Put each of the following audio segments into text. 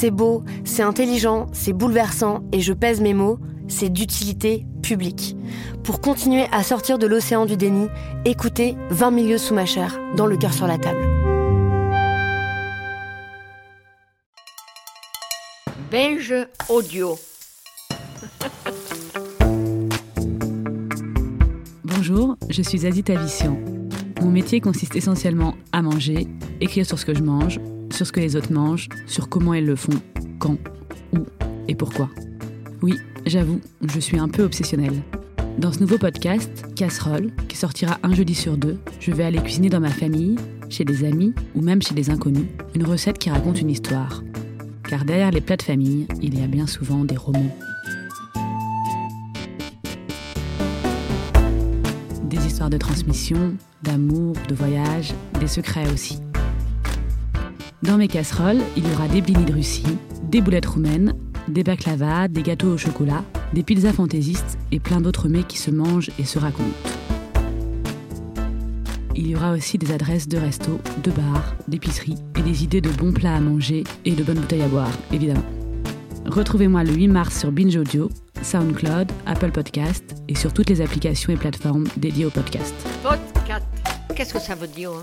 C'est beau, c'est intelligent, c'est bouleversant, et je pèse mes mots, c'est d'utilité publique. Pour continuer à sortir de l'océan du déni, écoutez 20 milieux sous ma chair, dans le cœur sur la table. Belge audio. Bonjour, je suis Aziz Tavissian. Mon métier consiste essentiellement à manger, écrire sur ce que je mange, sur ce que les autres mangent, sur comment ils le font, quand, où et pourquoi. Oui, j'avoue, je suis un peu obsessionnelle. Dans ce nouveau podcast, Casserole, qui sortira un jeudi sur deux, je vais aller cuisiner dans ma famille, chez des amis ou même chez des inconnus, une recette qui raconte une histoire. Car derrière les plats de famille, il y a bien souvent des romans. Des histoires de transmission, d'amour, de voyage, des secrets aussi. Dans mes casseroles, il y aura des blinis de Russie, des boulettes roumaines, des baklava, des gâteaux au chocolat, des pizzas fantaisistes et plein d'autres mets qui se mangent et se racontent. Il y aura aussi des adresses de restos, de bars, d'épiceries et des idées de bons plats à manger et de bonnes bouteilles à boire, évidemment. Retrouvez-moi le 8 mars sur Binge Audio, SoundCloud, Apple Podcast et sur toutes les applications et plateformes dédiées au podcast. Podcast. Qu'est-ce que ça veut dire hein?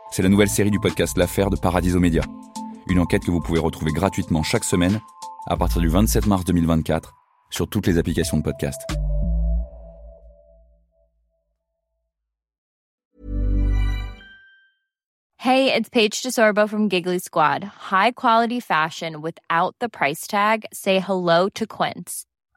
c'est la nouvelle série du podcast L'affaire de Paradiso Média. Une enquête que vous pouvez retrouver gratuitement chaque semaine à partir du 27 mars 2024 sur toutes les applications de podcast. Hey, it's Paige DeSorbo from Giggly Squad. High quality fashion without the price tag. Say hello to Quince.